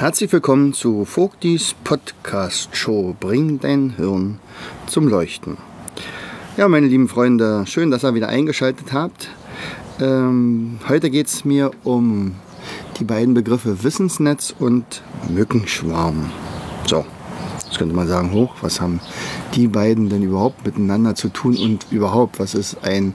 Herzlich willkommen zu Vogtis Podcast Show Bring dein Hirn zum Leuchten. Ja, meine lieben Freunde, schön, dass ihr wieder eingeschaltet habt. Ähm, heute geht es mir um die beiden Begriffe Wissensnetz und Mückenschwarm. So, jetzt könnte man sagen, hoch, was haben die beiden denn überhaupt miteinander zu tun und überhaupt, was ist ein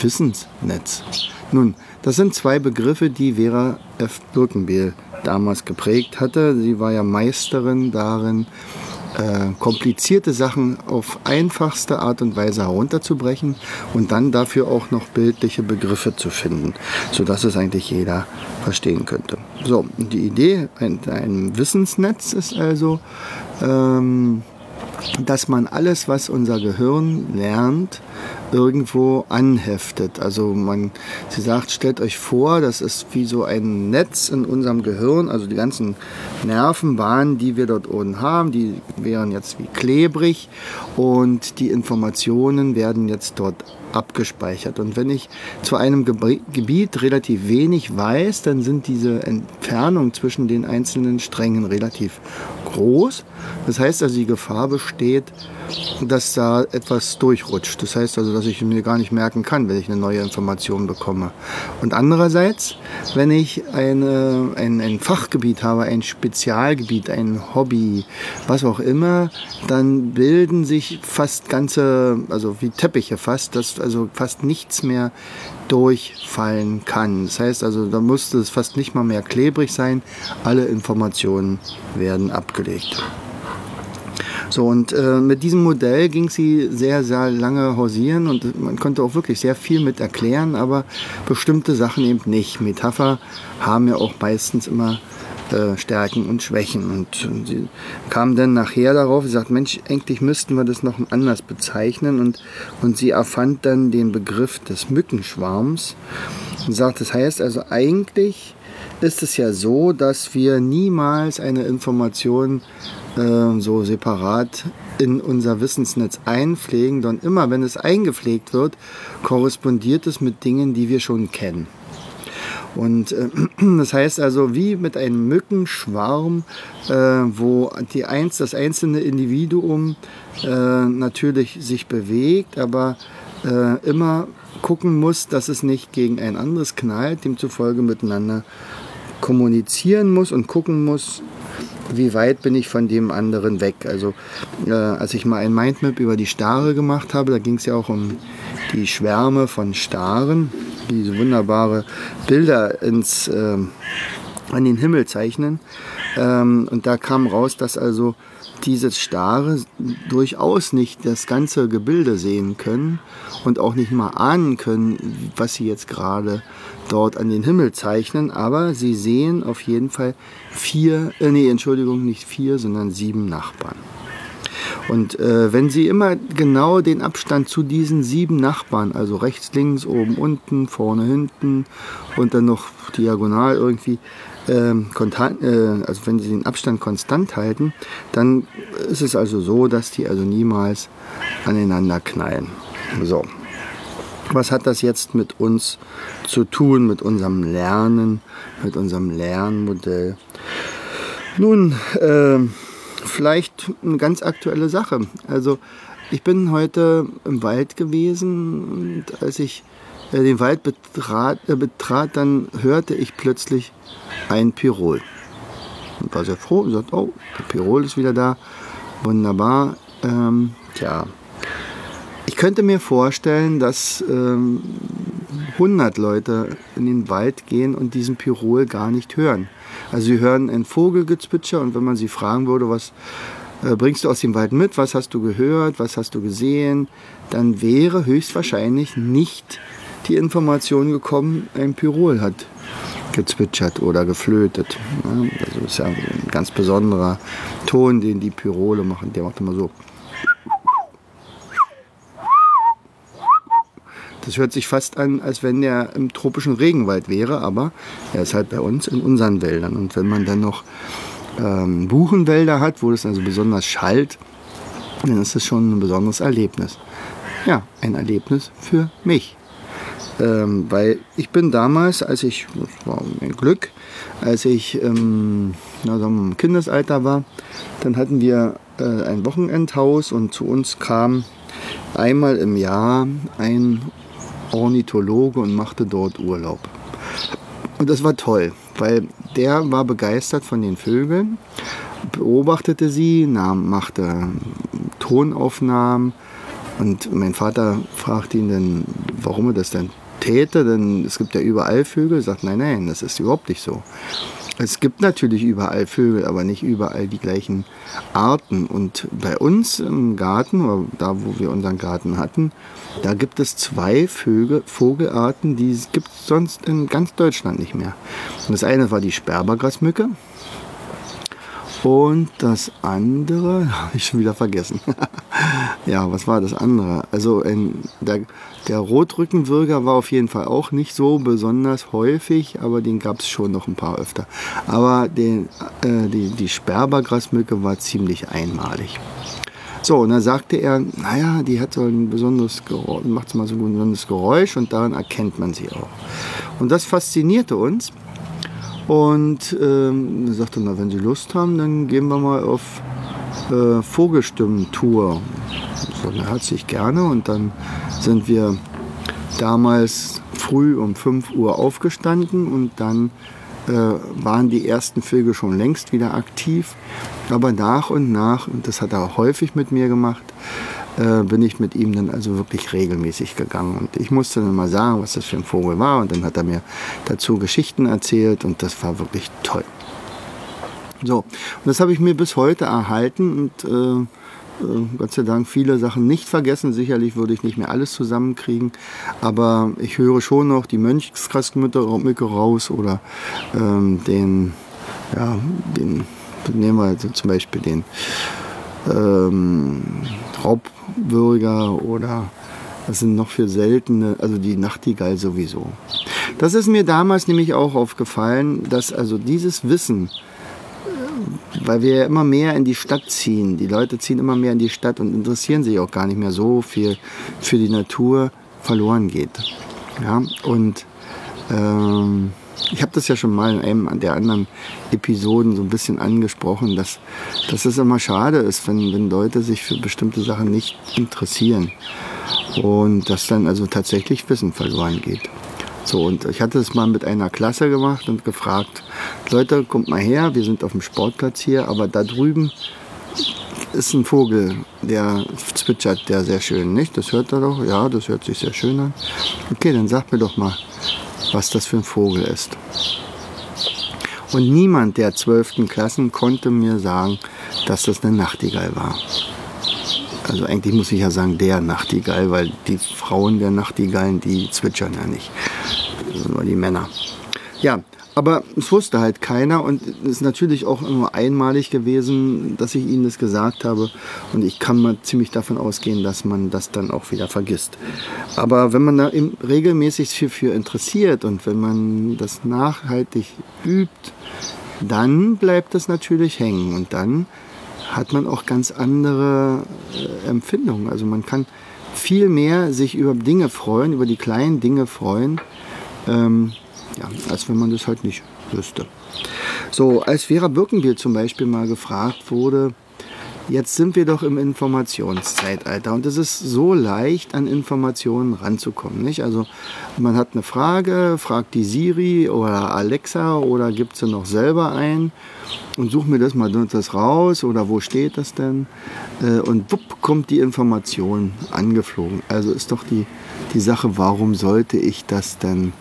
Wissensnetz? Nun, das sind zwei Begriffe, die Vera F. Birkenbehl damals geprägt hatte. Sie war ja Meisterin darin, äh, komplizierte Sachen auf einfachste Art und Weise herunterzubrechen und dann dafür auch noch bildliche Begriffe zu finden, sodass es eigentlich jeder verstehen könnte. So, die Idee ein, ein Wissensnetz ist also, ähm, dass man alles, was unser Gehirn lernt, irgendwo anheftet. Also man, sie sagt, stellt euch vor, das ist wie so ein Netz in unserem Gehirn, also die ganzen Nervenbahnen, die wir dort unten haben, die wären jetzt wie klebrig und die Informationen werden jetzt dort abgespeichert. Und wenn ich zu einem Gebiet relativ wenig weiß, dann sind diese Entfernungen zwischen den einzelnen Strängen relativ groß. Das heißt also, die Gefahr besteht, dass da etwas durchrutscht. Das heißt also, dass ich mir gar nicht merken kann, wenn ich eine neue Information bekomme. Und andererseits, wenn ich eine, ein, ein Fachgebiet habe, ein Spezialgebiet, ein Hobby, was auch immer, dann bilden sich fast ganze, also wie Teppiche fast, dass also fast nichts mehr durchfallen kann. Das heißt also, da musste es fast nicht mal mehr klebrig sein. Alle Informationen werden abgelegt. So, und äh, mit diesem Modell ging sie sehr, sehr lange hausieren und man konnte auch wirklich sehr viel mit erklären, aber bestimmte Sachen eben nicht. Metapher haben ja auch meistens immer äh, Stärken und Schwächen. Und, und, sie kam dann nachher darauf, sie sagt, Mensch, eigentlich müssten wir das noch anders bezeichnen. Und, und sie erfand dann den Begriff des Mückenschwarms und sagt, das heißt also eigentlich ist es ja so, dass wir niemals eine Information äh, so separat in unser Wissensnetz einpflegen, denn immer wenn es eingepflegt wird, korrespondiert es mit Dingen, die wir schon kennen. Und äh, das heißt also, wie mit einem Mückenschwarm, äh, wo die eins, das einzelne Individuum äh, natürlich sich bewegt, aber äh, immer gucken muss, dass es nicht gegen ein anderes knallt, demzufolge miteinander kommunizieren muss und gucken muss, wie weit bin ich von dem anderen weg. Also äh, als ich mal ein Mindmap über die Stare gemacht habe, da ging es ja auch um die Schwärme von Staren, die diese wunderbare Bilder ins, äh, an den Himmel zeichnen. Ähm, und da kam raus, dass also diese Stare durchaus nicht das ganze Gebilde sehen können und auch nicht mal ahnen können, was sie jetzt gerade dort an den Himmel zeichnen, aber sie sehen auf jeden Fall vier, äh, nee, Entschuldigung, nicht vier, sondern sieben Nachbarn. Und äh, wenn Sie immer genau den Abstand zu diesen sieben Nachbarn, also rechts, links, oben, unten, vorne, hinten und dann noch diagonal irgendwie, ähm, äh, also wenn Sie den Abstand konstant halten, dann ist es also so, dass die also niemals aneinander knallen. So. Was hat das jetzt mit uns zu tun, mit unserem Lernen, mit unserem Lernmodell? Nun, äh, vielleicht eine ganz aktuelle Sache. Also ich bin heute im Wald gewesen und als ich äh, den Wald betrat, äh, betrat, dann hörte ich plötzlich ein Pirol. Und war sehr froh und sagte, oh, der Pirol ist wieder da. Wunderbar. Ähm, tja, ich könnte mir vorstellen, dass ähm, 100 Leute in den Wald gehen und diesen Pirol gar nicht hören. Also sie hören ein Vogelgezwitscher und wenn man sie fragen würde, was äh, bringst du aus dem Wald mit, was hast du gehört, was hast du gesehen, dann wäre höchstwahrscheinlich nicht die Information gekommen, ein Pirol hat gezwitschert oder geflötet. Ja, also ist ja ein ganz besonderer Ton, den die Pyrole machen. Der macht immer so. Das hört sich fast an, als wenn der im tropischen Regenwald wäre, aber er ist halt bei uns in unseren Wäldern. Und wenn man dann noch ähm, Buchenwälder hat, wo es also besonders schallt, dann ist das schon ein besonderes Erlebnis. Ja, ein Erlebnis für mich. Ähm, weil ich bin damals, als ich, das war mein Glück, als ich ähm, also im Kindesalter war, dann hatten wir äh, ein Wochenendhaus und zu uns kam einmal im Jahr ein Ornithologe und machte dort Urlaub. Und das war toll, weil der war begeistert von den Vögeln, beobachtete sie, nahm, machte Tonaufnahmen und mein Vater fragte ihn dann, warum er das denn täte, denn es gibt ja überall Vögel. Er sagt, nein, nein, das ist überhaupt nicht so. Es gibt natürlich überall Vögel, aber nicht überall die gleichen Arten. Und bei uns im Garten, da wo wir unseren Garten hatten, da gibt es zwei Vögel, Vogelarten, die gibt es sonst in ganz Deutschland nicht mehr. Und das eine war die Sperbergrasmücke. Und das andere habe ich schon wieder vergessen. ja, was war das andere? Also ein, der, der Rotrückenwürger war auf jeden Fall auch nicht so besonders häufig, aber den gab es schon noch ein paar öfter. Aber den, äh, die, die Sperbergrasmücke war ziemlich einmalig. So, und dann sagte er, naja, die hat so ein besonderes Geräusch, macht mal so ein besonderes Geräusch und daran erkennt man sie auch. Und das faszinierte uns. Und ähm, sagte, na, wenn Sie Lust haben, dann gehen wir mal auf äh, Vogelstimmen-Tour. So, herzlich gerne. Und dann sind wir damals früh um 5 Uhr aufgestanden und dann äh, waren die ersten Vögel schon längst wieder aktiv. Aber nach und nach, und das hat er häufig mit mir gemacht, äh, bin ich mit ihm dann also wirklich regelmäßig gegangen. Und ich musste dann mal sagen, was das für ein Vogel war. Und dann hat er mir dazu Geschichten erzählt und das war wirklich toll. So, und das habe ich mir bis heute erhalten und äh, äh, Gott sei Dank viele Sachen nicht vergessen. Sicherlich würde ich nicht mehr alles zusammenkriegen, aber ich höre schon noch die Mönchskrastmücke raus oder ähm, den, ja, den, nehmen wir also zum Beispiel den ähm, Raubbürger oder das sind noch für seltene, also die Nachtigall sowieso. Das ist mir damals nämlich auch aufgefallen, dass also dieses Wissen, weil wir ja immer mehr in die Stadt ziehen. Die Leute ziehen immer mehr in die Stadt und interessieren sich auch gar nicht mehr so viel für die Natur verloren geht. Ja, und ähm, ich habe das ja schon mal in einem der anderen Episoden so ein bisschen angesprochen, dass, dass es immer schade ist, wenn, wenn Leute sich für bestimmte Sachen nicht interessieren und dass dann also tatsächlich Wissen verloren geht. So, und ich hatte es mal mit einer Klasse gemacht und gefragt, Leute, kommt mal her, wir sind auf dem Sportplatz hier, aber da drüben ist ein Vogel, der zwitschert, der sehr schön, nicht? Das hört er doch? Ja, das hört sich sehr schön an. Okay, dann sag mir doch mal, was das für ein Vogel ist. Und niemand der zwölften Klassen konnte mir sagen, dass das eine Nachtigall war. Also eigentlich muss ich ja sagen, der Nachtigall, weil die Frauen der Nachtigallen, die zwitschern ja nicht. nur die Männer. Ja, aber es wusste halt keiner und es ist natürlich auch nur einmalig gewesen, dass ich ihnen das gesagt habe. Und ich kann mal ziemlich davon ausgehen, dass man das dann auch wieder vergisst. Aber wenn man da regelmäßig viel für interessiert und wenn man das nachhaltig übt, dann bleibt das natürlich hängen und dann hat man auch ganz andere äh, Empfindungen. Also man kann viel mehr sich über Dinge freuen, über die kleinen Dinge freuen. Ähm, ja, als wenn man das halt nicht wüsste. So, als Vera Birkenbiel zum Beispiel mal gefragt wurde, jetzt sind wir doch im Informationszeitalter und es ist so leicht, an Informationen ranzukommen. Nicht? Also man hat eine Frage, fragt die Siri oder Alexa oder gibt sie noch selber ein und such mir das mal das raus oder wo steht das denn? Äh, und wupp kommt die Information angeflogen. Also ist doch die, die Sache, warum sollte ich das denn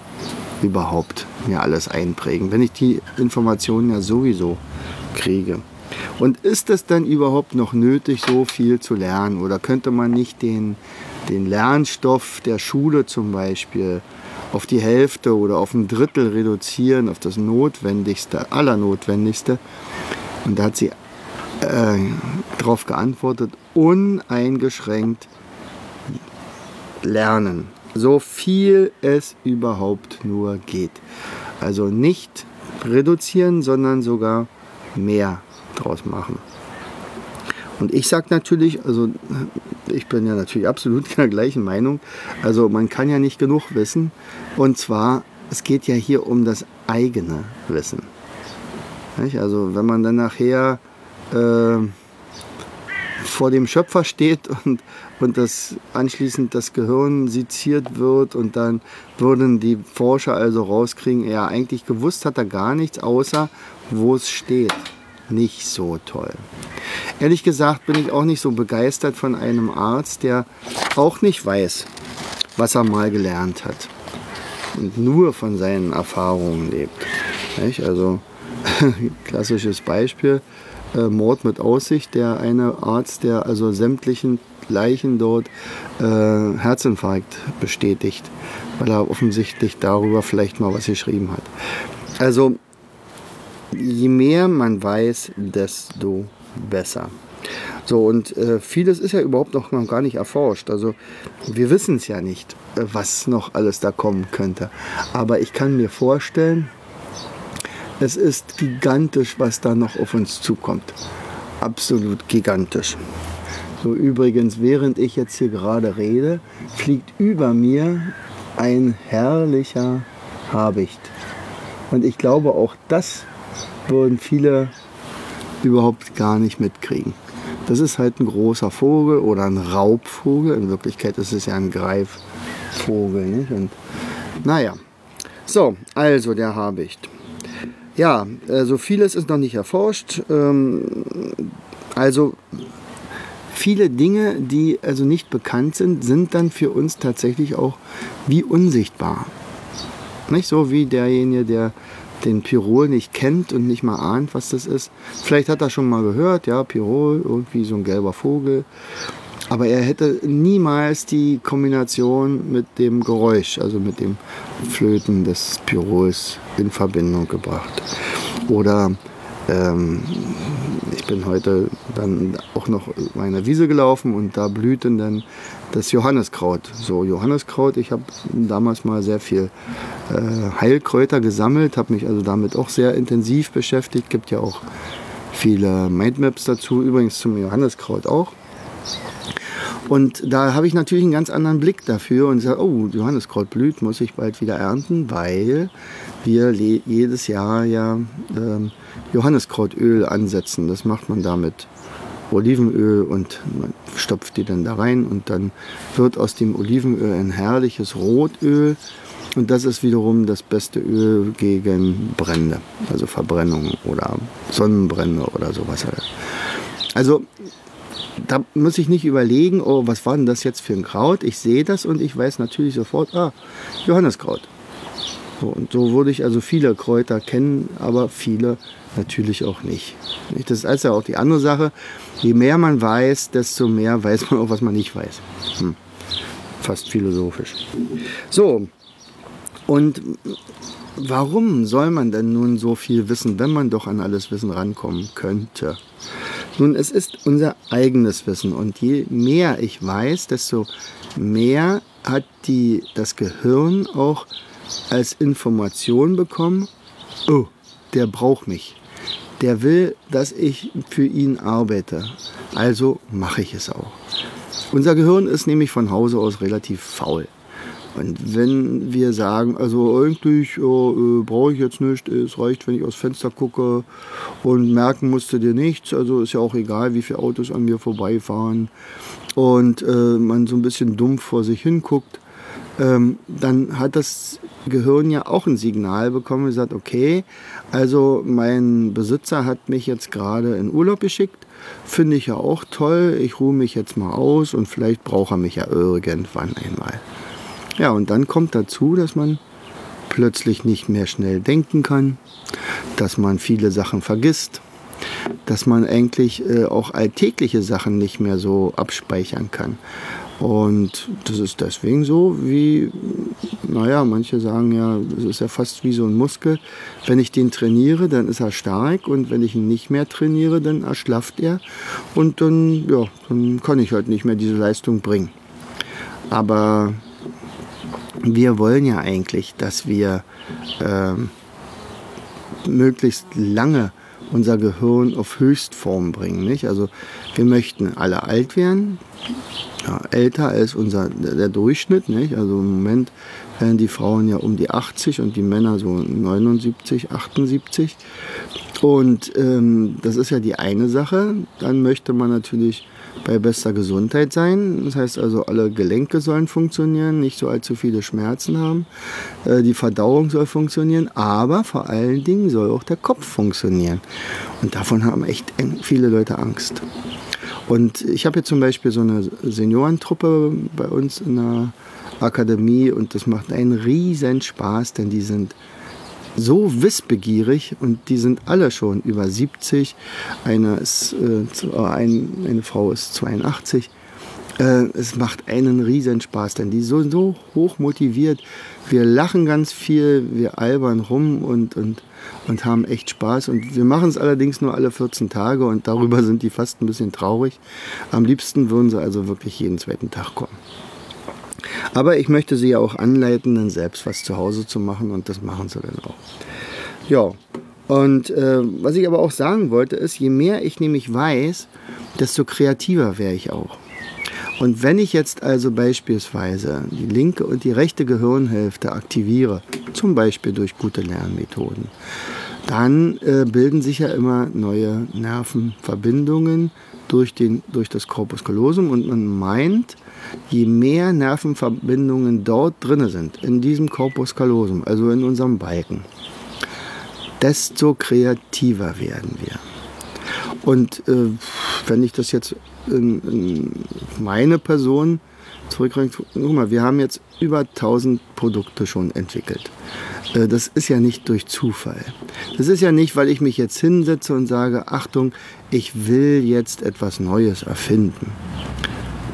überhaupt mir alles einprägen, wenn ich die Informationen ja sowieso kriege. Und ist es dann überhaupt noch nötig, so viel zu lernen? Oder könnte man nicht den, den Lernstoff der Schule zum Beispiel auf die Hälfte oder auf ein Drittel reduzieren, auf das Notwendigste, Allernotwendigste. Und da hat sie äh, darauf geantwortet, uneingeschränkt lernen. So viel es überhaupt nur geht. Also nicht reduzieren, sondern sogar mehr draus machen. Und ich sage natürlich, also ich bin ja natürlich absolut der gleichen Meinung, also man kann ja nicht genug wissen. Und zwar, es geht ja hier um das eigene Wissen. Also wenn man dann nachher äh, vor dem Schöpfer steht und, und das anschließend das Gehirn seziert wird und dann würden die Forscher also rauskriegen, ja eigentlich gewusst hat er gar nichts, außer wo es steht. Nicht so toll. Ehrlich gesagt bin ich auch nicht so begeistert von einem Arzt, der auch nicht weiß, was er mal gelernt hat und nur von seinen Erfahrungen lebt. Also klassisches Beispiel, äh, Mord mit Aussicht, der eine Arzt, der also sämtlichen Leichen dort äh, Herzinfarkt bestätigt, weil er offensichtlich darüber vielleicht mal was geschrieben hat. Also je mehr man weiß, desto besser. So, und äh, vieles ist ja überhaupt noch, noch gar nicht erforscht. Also wir wissen es ja nicht, äh, was noch alles da kommen könnte. Aber ich kann mir vorstellen, es ist gigantisch, was da noch auf uns zukommt. Absolut gigantisch. So übrigens, während ich jetzt hier gerade rede, fliegt über mir ein herrlicher Habicht. Und ich glaube, auch das würden viele überhaupt gar nicht mitkriegen. Das ist halt ein großer Vogel oder ein Raubvogel. In Wirklichkeit ist es ja ein Greifvogel. Nicht? Und, naja, so, also der Habicht. Ja, also vieles ist noch nicht erforscht. Ähm, also viele Dinge, die also nicht bekannt sind, sind dann für uns tatsächlich auch wie unsichtbar. Nicht so wie derjenige, der den Pirol nicht kennt und nicht mal ahnt, was das ist. Vielleicht hat er schon mal gehört, ja, Pirol, irgendwie so ein gelber Vogel. Aber er hätte niemals die Kombination mit dem Geräusch, also mit dem Flöten des Pirols in Verbindung gebracht. Oder ähm, ich bin heute dann auch noch meine Wiese gelaufen und da blühten dann das Johanneskraut. So Johanneskraut, ich habe damals mal sehr viel äh, Heilkräuter gesammelt, habe mich also damit auch sehr intensiv beschäftigt. Gibt ja auch viele Mindmaps dazu, übrigens zum Johanneskraut auch. Und da habe ich natürlich einen ganz anderen Blick dafür und sage, oh, Johanneskraut blüht, muss ich bald wieder ernten, weil wir jedes Jahr ja ähm, Johanneskrautöl ansetzen. Das macht man damit Olivenöl und man stopft die dann da rein und dann wird aus dem Olivenöl ein herrliches Rotöl und das ist wiederum das beste Öl gegen Brände, also Verbrennung oder Sonnenbrände oder sowas. Also da muss ich nicht überlegen, oh, was war denn das jetzt für ein Kraut? Ich sehe das und ich weiß natürlich sofort, ah, Johanneskraut. So, und so würde ich also viele Kräuter kennen, aber viele natürlich auch nicht. Das ist also auch die andere Sache. Je mehr man weiß, desto mehr weiß man auch, was man nicht weiß. Hm. Fast philosophisch. So, und warum soll man denn nun so viel wissen, wenn man doch an alles Wissen rankommen könnte? Nun, es ist unser eigenes Wissen und je mehr ich weiß, desto mehr hat die, das Gehirn auch als Information bekommen, oh, der braucht mich. Der will, dass ich für ihn arbeite. Also mache ich es auch. Unser Gehirn ist nämlich von Hause aus relativ faul. Und wenn wir sagen, also eigentlich äh, brauche ich jetzt nichts, es reicht, wenn ich aus Fenster gucke und merken musste dir nichts, also ist ja auch egal, wie viele Autos an mir vorbeifahren und äh, man so ein bisschen dumpf vor sich hinguckt, ähm, dann hat das Gehirn ja auch ein Signal bekommen und gesagt, okay, also mein Besitzer hat mich jetzt gerade in Urlaub geschickt, finde ich ja auch toll, ich ruhe mich jetzt mal aus und vielleicht braucht er mich ja irgendwann einmal. Ja, und dann kommt dazu, dass man plötzlich nicht mehr schnell denken kann, dass man viele Sachen vergisst, dass man eigentlich äh, auch alltägliche Sachen nicht mehr so abspeichern kann. Und das ist deswegen so, wie naja, manche sagen ja, es ist ja fast wie so ein Muskel. Wenn ich den trainiere, dann ist er stark und wenn ich ihn nicht mehr trainiere, dann erschlafft er und dann, ja, dann kann ich halt nicht mehr diese Leistung bringen. Aber wir wollen ja eigentlich, dass wir äh, möglichst lange unser Gehirn auf Höchstform bringen. Nicht? Also wir möchten alle alt werden, ja, älter als unser, der Durchschnitt. Nicht? Also im Moment werden die Frauen ja um die 80 und die Männer so 79, 78. Und ähm, das ist ja die eine Sache. Dann möchte man natürlich bei bester Gesundheit sein. Das heißt also, alle Gelenke sollen funktionieren, nicht so allzu viele Schmerzen haben. Äh, die Verdauung soll funktionieren, aber vor allen Dingen soll auch der Kopf funktionieren. Und davon haben echt viele Leute Angst. Und ich habe jetzt zum Beispiel so eine Seniorentruppe bei uns in der Akademie und das macht einen riesen Spaß, denn die sind so wissbegierig und die sind alle schon über 70. Eine, ist, äh, ein, eine Frau ist 82. Äh, es macht einen riesen Spaß, denn die sind so, so hoch motiviert. Wir lachen ganz viel, wir albern rum und, und, und haben echt Spaß. Und wir machen es allerdings nur alle 14 Tage und darüber sind die fast ein bisschen traurig. Am liebsten würden sie also wirklich jeden zweiten Tag kommen. Aber ich möchte sie ja auch anleiten, dann selbst was zu Hause zu machen und das machen sie dann auch. Ja, und äh, was ich aber auch sagen wollte, ist, je mehr ich nämlich weiß, desto kreativer wäre ich auch. Und wenn ich jetzt also beispielsweise die linke und die rechte Gehirnhälfte aktiviere, zum Beispiel durch gute Lernmethoden, dann äh, bilden sich ja immer neue Nervenverbindungen durch, den, durch das Corpus callosum und man meint, je mehr Nervenverbindungen dort drin sind, in diesem Corpus callosum, also in unserem Balken, desto kreativer werden wir. Und äh, wenn ich das jetzt in, in meine Person zurückbringe, guck mal, wir haben jetzt über 1000 Produkte schon entwickelt. Äh, das ist ja nicht durch Zufall. Das ist ja nicht, weil ich mich jetzt hinsetze und sage, Achtung, ich will jetzt etwas Neues erfinden.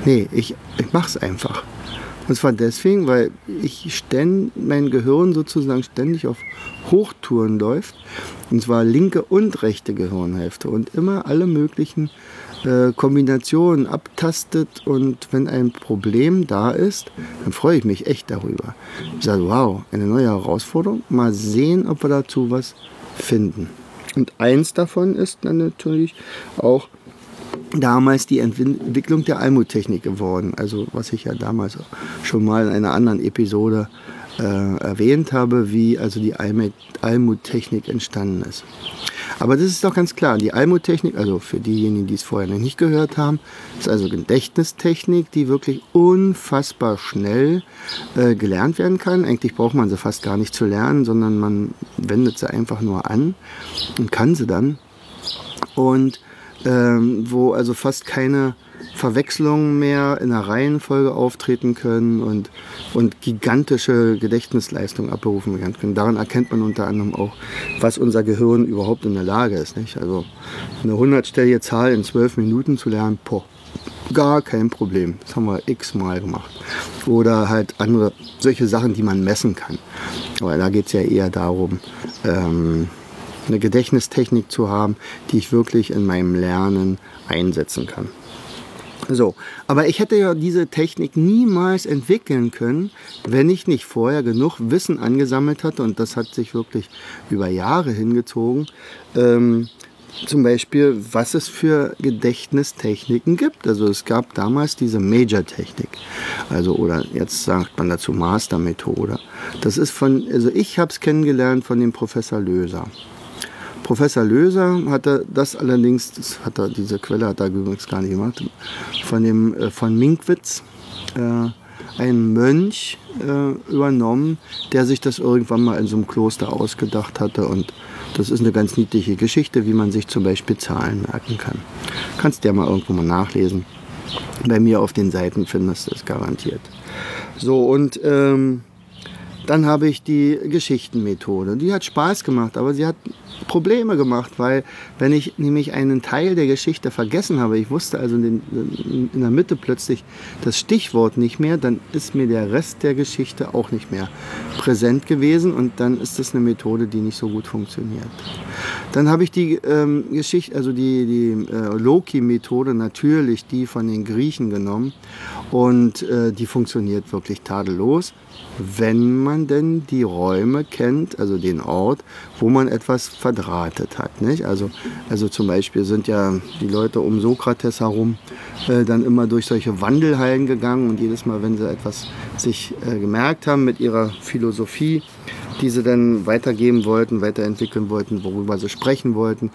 Nee, ich, ich mache es einfach. Und zwar deswegen, weil ich ständ, mein Gehirn sozusagen ständig auf Hochtouren läuft. Und zwar linke und rechte Gehirnhälfte. Und immer alle möglichen äh, Kombinationen abtastet. Und wenn ein Problem da ist, dann freue ich mich echt darüber. Ich sage, wow, eine neue Herausforderung. Mal sehen, ob wir dazu was finden. Und eins davon ist dann natürlich auch damals die Entwicklung der Almut-Technik geworden. Also was ich ja damals schon mal in einer anderen Episode äh, erwähnt habe, wie also die Almut-Technik entstanden ist. Aber das ist doch ganz klar, die Almut-Technik, also für diejenigen, die es vorher noch nicht gehört haben, ist also Gedächtnistechnik, die wirklich unfassbar schnell äh, gelernt werden kann. Eigentlich braucht man sie fast gar nicht zu lernen, sondern man wendet sie einfach nur an und kann sie dann. Und ähm, wo also fast keine Verwechslungen mehr in der Reihenfolge auftreten können und, und gigantische Gedächtnisleistungen abberufen werden können. Daran erkennt man unter anderem auch, was unser Gehirn überhaupt in der Lage ist. Nicht? Also eine hundertstellige Zahl in zwölf Minuten zu lernen, poh, gar kein Problem. Das haben wir x-mal gemacht. Oder halt andere, solche Sachen, die man messen kann. Aber da geht es ja eher darum, ähm, eine Gedächtnistechnik zu haben, die ich wirklich in meinem Lernen einsetzen kann. So, aber ich hätte ja diese Technik niemals entwickeln können, wenn ich nicht vorher genug Wissen angesammelt hatte und das hat sich wirklich über Jahre hingezogen. Ähm, zum Beispiel, was es für Gedächtnistechniken gibt. Also es gab damals diese Major-Technik, also oder jetzt sagt man dazu Master-Methode. Das ist von, also ich habe es kennengelernt von dem Professor Löser. Professor Löser hatte das allerdings, das hat er, diese Quelle hat er übrigens gar nicht gemacht, von, dem, äh, von Minkwitz, äh, ein Mönch äh, übernommen, der sich das irgendwann mal in so einem Kloster ausgedacht hatte. Und das ist eine ganz niedliche Geschichte, wie man sich zum Beispiel Zahlen merken kann. Kannst du ja mal irgendwo mal nachlesen. Bei mir auf den Seiten findest du es garantiert. So, und ähm, Dann habe ich die Geschichtenmethode. Die hat Spaß gemacht, aber sie hat Probleme gemacht, weil wenn ich nämlich einen Teil der Geschichte vergessen habe, ich wusste also in, in der Mitte plötzlich das Stichwort nicht mehr, dann ist mir der Rest der Geschichte auch nicht mehr präsent gewesen und dann ist das eine Methode, die nicht so gut funktioniert. Dann habe ich die ähm, Geschichte, also die, die äh, Loki-Methode, natürlich die von den Griechen genommen und äh, die funktioniert wirklich tadellos wenn man denn die Räume kennt, also den Ort, wo man etwas verdrahtet hat. Nicht? Also, also zum Beispiel sind ja die Leute um Sokrates herum äh, dann immer durch solche Wandelhallen gegangen und jedes Mal, wenn sie etwas sich äh, gemerkt haben mit ihrer Philosophie, die sie dann weitergeben wollten, weiterentwickeln wollten, worüber sie sprechen wollten,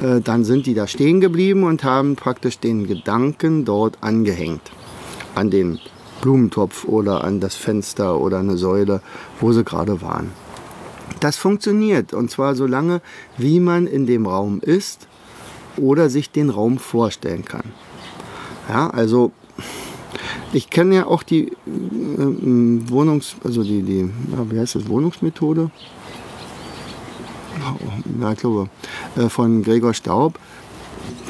äh, dann sind die da stehen geblieben und haben praktisch den Gedanken dort angehängt an den Blumentopf oder an das Fenster oder eine Säule, wo sie gerade waren. Das funktioniert und zwar so lange, wie man in dem Raum ist oder sich den Raum vorstellen kann. Ja, also ich kenne ja auch die äh, Wohnungs, also die, die, ja, wie heißt das, Wohnungsmethode? Ja, ich glaube, äh, von Gregor Staub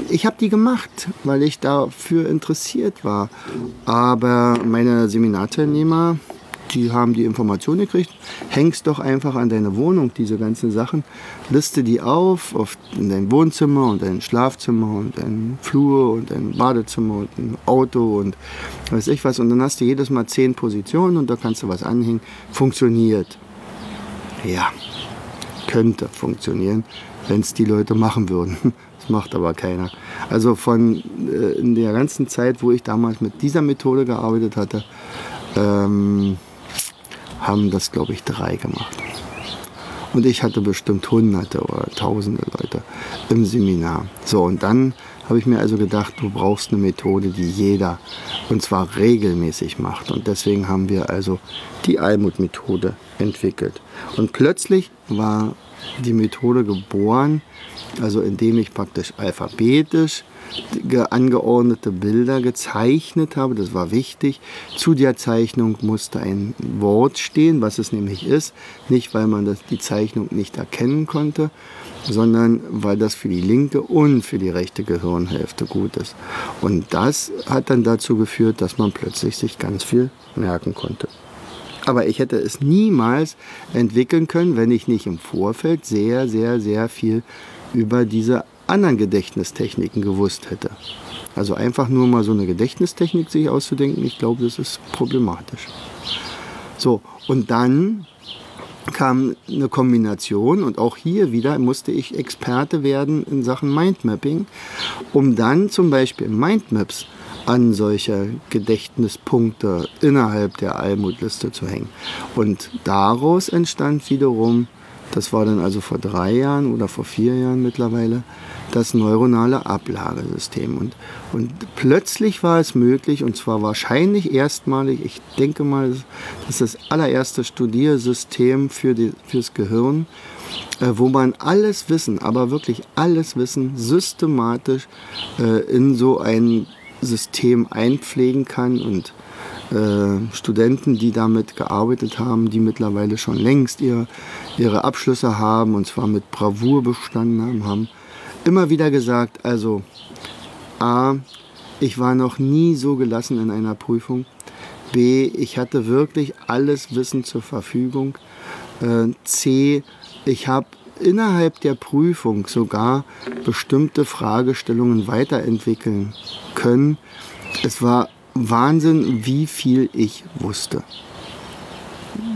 ich habe die gemacht, weil ich dafür interessiert war. Aber meine Seminarteilnehmer, die haben die Information gekriegt, hängst doch einfach an deine Wohnung, diese ganzen Sachen, liste die auf, auf in dein Wohnzimmer und dein Schlafzimmer und dein Flur und dein Badezimmer und ein Auto und weiß ich was. Und dann hast du jedes Mal zehn Positionen und da kannst du was anhängen. Funktioniert. Ja, könnte funktionieren, wenn es die Leute machen würden macht aber keiner. Also von äh, in der ganzen Zeit, wo ich damals mit dieser Methode gearbeitet hatte, ähm, haben das, glaube ich, drei gemacht. Und ich hatte bestimmt hunderte oder tausende Leute im Seminar. So, und dann habe ich mir also gedacht, du brauchst eine Methode, die jeder und zwar regelmäßig macht. Und deswegen haben wir also die Almut-Methode entwickelt. Und plötzlich war die Methode geboren, also indem ich praktisch alphabetisch angeordnete Bilder gezeichnet habe. Das war wichtig. Zu der Zeichnung musste ein Wort stehen, was es nämlich ist. Nicht, weil man das, die Zeichnung nicht erkennen konnte, sondern weil das für die linke und für die rechte Gehirnhälfte gut ist. Und das hat dann dazu geführt, dass man plötzlich sich ganz viel merken konnte. Aber ich hätte es niemals entwickeln können, wenn ich nicht im Vorfeld sehr, sehr, sehr viel über diese anderen Gedächtnistechniken gewusst hätte. Also einfach nur mal so eine Gedächtnistechnik sich auszudenken, ich glaube, das ist problematisch. So, und dann kam eine Kombination und auch hier wieder musste ich Experte werden in Sachen Mindmapping, um dann zum Beispiel Mindmaps an solche Gedächtnispunkte innerhalb der Almutliste zu hängen. Und daraus entstand wiederum das war dann also vor drei Jahren oder vor vier Jahren mittlerweile das neuronale Ablagesystem. Und, und plötzlich war es möglich, und zwar wahrscheinlich erstmalig, ich denke mal, das ist das allererste Studiersystem für die, fürs Gehirn, äh, wo man alles Wissen, aber wirklich alles Wissen systematisch äh, in so ein System einpflegen kann und äh, Studenten, die damit gearbeitet haben, die mittlerweile schon längst ihr, ihre Abschlüsse haben und zwar mit Bravour bestanden haben, haben immer wieder gesagt, also A, ich war noch nie so gelassen in einer Prüfung. B, ich hatte wirklich alles Wissen zur Verfügung. Äh, C, ich habe innerhalb der Prüfung sogar bestimmte Fragestellungen weiterentwickeln können. Es war Wahnsinn, wie viel ich wusste.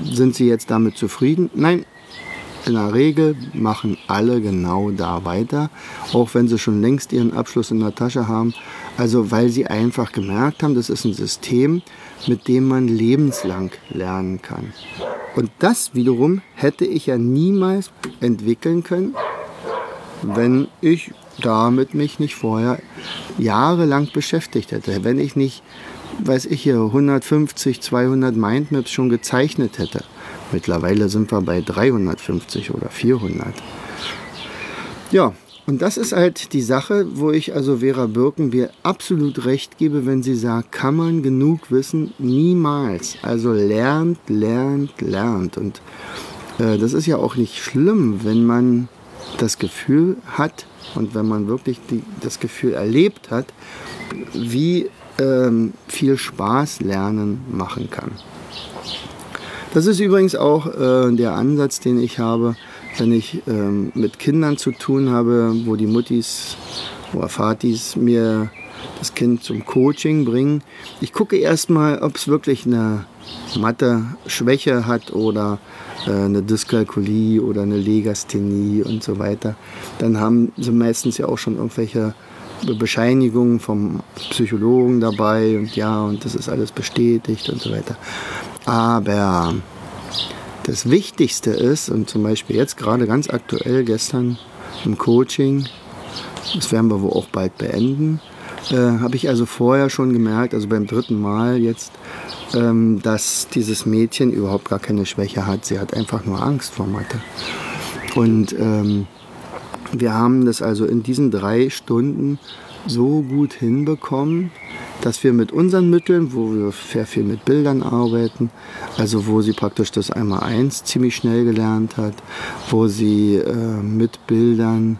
Sind Sie jetzt damit zufrieden? Nein. In der Regel machen alle genau da weiter, auch wenn sie schon längst ihren Abschluss in der Tasche haben. Also weil sie einfach gemerkt haben, das ist ein System, mit dem man lebenslang lernen kann. Und das wiederum hätte ich ja niemals entwickeln können, wenn ich damit mich nicht vorher jahrelang beschäftigt hätte. Wenn ich nicht weiß ich hier, 150, 200 Mindmaps schon gezeichnet hätte. Mittlerweile sind wir bei 350 oder 400. Ja, Und das ist halt die Sache, wo ich also Vera Birkenbier absolut recht gebe, wenn sie sagt, kann man genug wissen? Niemals. Also lernt, lernt, lernt. Und äh, das ist ja auch nicht schlimm, wenn man das Gefühl hat und wenn man wirklich die, das Gefühl erlebt hat, wie ähm, viel Spaß Lernen machen kann. Das ist übrigens auch äh, der Ansatz, den ich habe, wenn ich ähm, mit Kindern zu tun habe, wo die Muttis oder Vatis mir das Kind zum Coaching bringen. Ich gucke erstmal, ob es wirklich eine Mathe-Schwäche hat oder eine Dyskalkulie oder eine Legasthenie und so weiter. Dann haben sie meistens ja auch schon irgendwelche Bescheinigungen vom Psychologen dabei und ja, und das ist alles bestätigt und so weiter. Aber das Wichtigste ist, und zum Beispiel jetzt gerade ganz aktuell gestern im Coaching, das werden wir wohl auch bald beenden, äh, habe ich also vorher schon gemerkt, also beim dritten Mal jetzt, dass dieses Mädchen überhaupt gar keine Schwäche hat. Sie hat einfach nur Angst vor Mathe. Und ähm, wir haben das also in diesen drei Stunden so gut hinbekommen, dass wir mit unseren Mitteln, wo wir sehr viel mit Bildern arbeiten, also wo sie praktisch das Einmal-Eins ziemlich schnell gelernt hat, wo sie äh, mit Bildern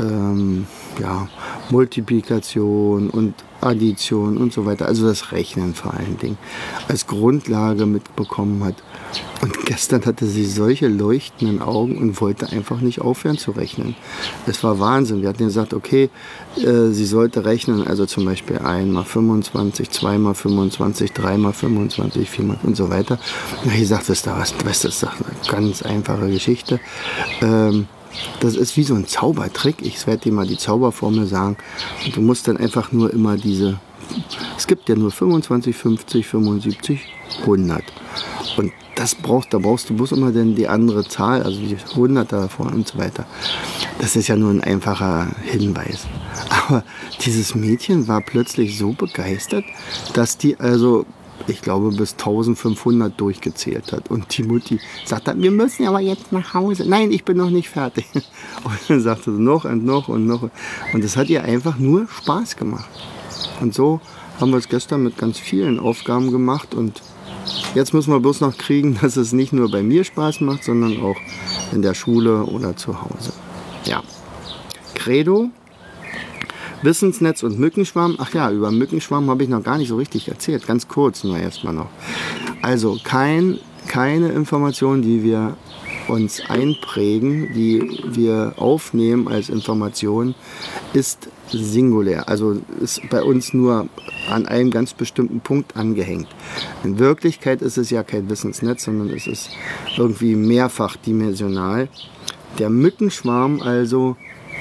ähm, ja, Multiplikation und Addition und so weiter, also das Rechnen vor allen Dingen, als Grundlage mitbekommen hat. Und gestern hatte sie solche leuchtenden Augen und wollte einfach nicht aufhören zu rechnen. Es war Wahnsinn. Wir hatten gesagt, okay, äh, sie sollte rechnen, also zum Beispiel 1 mal 25, 2 mal 25, 3 mal 25, 4 mal und so weiter. Und ich sagte, das ist, das ist eine ganz einfache Geschichte. Ähm, das ist wie so ein Zaubertrick. Ich werde dir mal die Zauberformel sagen. Und du musst dann einfach nur immer diese. Es gibt ja nur 25, 50, 75, 100. Und das brauchst, da brauchst du bloß immer denn die andere Zahl, also die 100 davor und so weiter. Das ist ja nur ein einfacher Hinweis. Aber dieses Mädchen war plötzlich so begeistert, dass die also ich glaube, bis 1500 durchgezählt hat. Und die Mutti sagt dann, wir müssen aber jetzt nach Hause. Nein, ich bin noch nicht fertig. Und dann sagte sie noch und noch und noch. Und es hat ihr einfach nur Spaß gemacht. Und so haben wir es gestern mit ganz vielen Aufgaben gemacht. Und jetzt müssen wir bloß noch kriegen, dass es nicht nur bei mir Spaß macht, sondern auch in der Schule oder zu Hause. Ja. Credo, Wissensnetz und Mückenschwarm. Ach ja, über Mückenschwarm habe ich noch gar nicht so richtig erzählt. Ganz kurz nur erstmal noch. Also kein, keine Information, die wir uns einprägen, die wir aufnehmen als Information, ist singulär. Also ist bei uns nur an einem ganz bestimmten Punkt angehängt. In Wirklichkeit ist es ja kein Wissensnetz, sondern es ist irgendwie mehrfachdimensional. Der Mückenschwarm also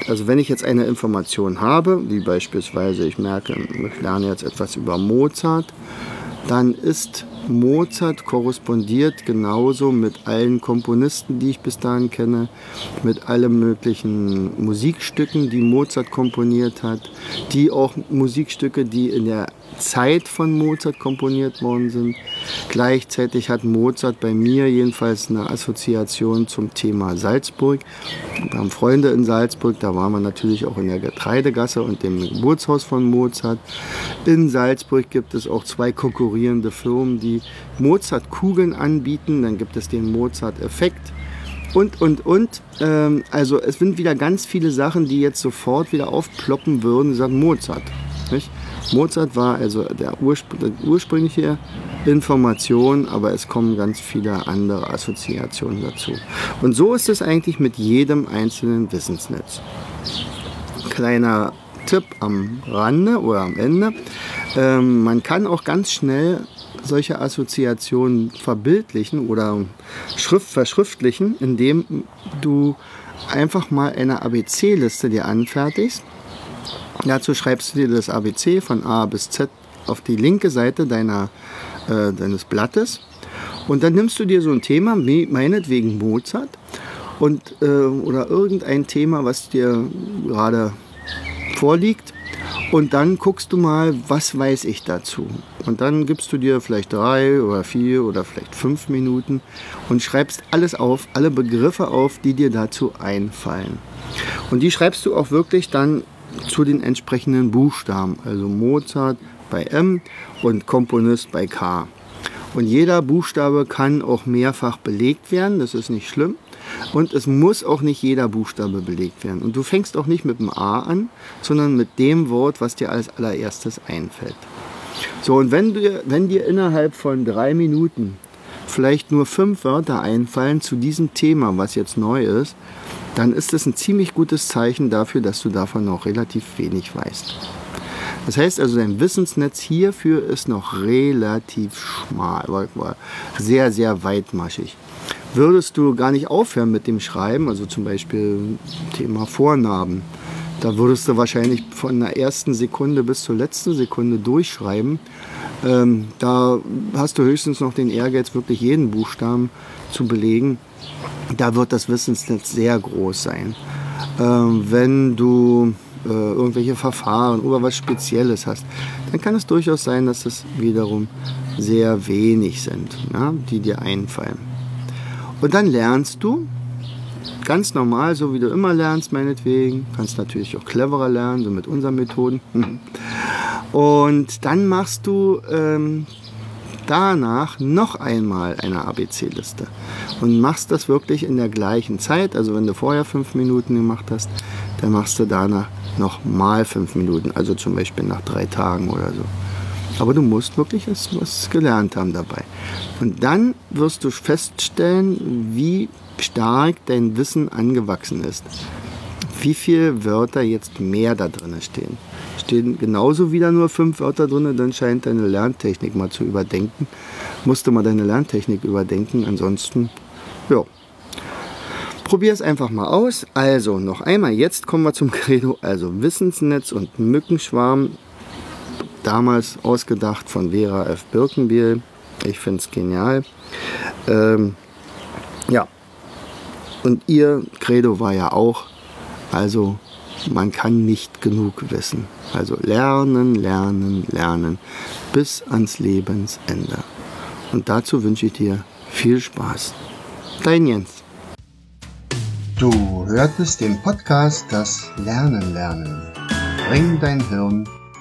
also wenn ich jetzt eine Information habe, wie beispielsweise ich merke, ich lerne jetzt etwas über Mozart, dann ist Mozart korrespondiert genauso mit allen Komponisten, die ich bis dahin kenne, mit allen möglichen Musikstücken, die Mozart komponiert hat, die auch Musikstücke, die in der Zeit von Mozart komponiert worden sind. Gleichzeitig hat Mozart bei mir jedenfalls eine Assoziation zum Thema Salzburg. Wir haben Freunde in Salzburg, da waren wir natürlich auch in der Getreidegasse und dem Geburtshaus von Mozart. In Salzburg gibt es auch zwei konkurrierende Firmen, die Mozart-Kugeln anbieten. Dann gibt es den Mozart-Effekt und, und, und. Ähm, also es sind wieder ganz viele Sachen, die jetzt sofort wieder aufploppen würden, sagen Mozart. Nicht? Mozart war also der Urspr ursprüngliche Information, aber es kommen ganz viele andere Assoziationen dazu. Und so ist es eigentlich mit jedem einzelnen Wissensnetz. Kleiner Tipp am Rande oder am Ende. Ähm, man kann auch ganz schnell solche Assoziationen verbildlichen oder schrift, verschriftlichen, indem du einfach mal eine ABC-Liste dir anfertigst Dazu schreibst du dir das ABC von A bis Z auf die linke Seite deiner, äh, deines Blattes und dann nimmst du dir so ein Thema, meinetwegen Mozart und, äh, oder irgendein Thema, was dir gerade vorliegt und dann guckst du mal, was weiß ich dazu. Und dann gibst du dir vielleicht drei oder vier oder vielleicht fünf Minuten und schreibst alles auf, alle Begriffe auf, die dir dazu einfallen. Und die schreibst du auch wirklich dann zu den entsprechenden Buchstaben. Also Mozart bei M und Komponist bei K. Und jeder Buchstabe kann auch mehrfach belegt werden, das ist nicht schlimm. Und es muss auch nicht jeder Buchstabe belegt werden. Und du fängst auch nicht mit dem A an, sondern mit dem Wort, was dir als allererstes einfällt. So, und wenn dir, wenn dir innerhalb von drei Minuten vielleicht nur fünf Wörter einfallen zu diesem Thema, was jetzt neu ist, dann ist es ein ziemlich gutes Zeichen dafür, dass du davon noch relativ wenig weißt. Das heißt also, dein Wissensnetz hierfür ist noch relativ schmal, sehr, sehr weitmaschig. Würdest du gar nicht aufhören mit dem Schreiben, also zum Beispiel Thema Vornamen, da würdest du wahrscheinlich von der ersten Sekunde bis zur letzten Sekunde durchschreiben. Ähm, da hast du höchstens noch den Ehrgeiz, wirklich jeden Buchstaben zu belegen. Da wird das Wissensnetz sehr groß sein. Ähm, wenn du äh, irgendwelche Verfahren oder was Spezielles hast, dann kann es durchaus sein, dass es wiederum sehr wenig sind, ja, die dir einfallen. Und dann lernst du ganz normal, so wie du immer lernst, meinetwegen. Kannst natürlich auch cleverer lernen, so mit unseren Methoden. Und dann machst du ähm, danach noch einmal eine ABC-Liste und machst das wirklich in der gleichen Zeit. Also wenn du vorher fünf Minuten gemacht hast, dann machst du danach noch mal fünf Minuten, also zum Beispiel nach drei Tagen oder so. Aber du musst wirklich was gelernt haben dabei. Und dann wirst du feststellen, wie stark dein Wissen angewachsen ist. Wie viele Wörter jetzt mehr da drin stehen. Stehen genauso wieder nur fünf Wörter drin, dann scheint deine Lerntechnik mal zu überdenken. Musst du mal deine Lerntechnik überdenken, ansonsten, ja, probier es einfach mal aus. Also noch einmal, jetzt kommen wir zum Credo. Also Wissensnetz und Mückenschwarm. Damals ausgedacht von Vera F. Birkenbiel. Ich finde es genial. Ähm, ja. Und ihr Credo war ja auch, also man kann nicht genug wissen. Also lernen, lernen, lernen bis ans Lebensende. Und dazu wünsche ich dir viel Spaß. Dein Jens. Du hörtest den Podcast Das Lernen lernen. Bring dein Hirn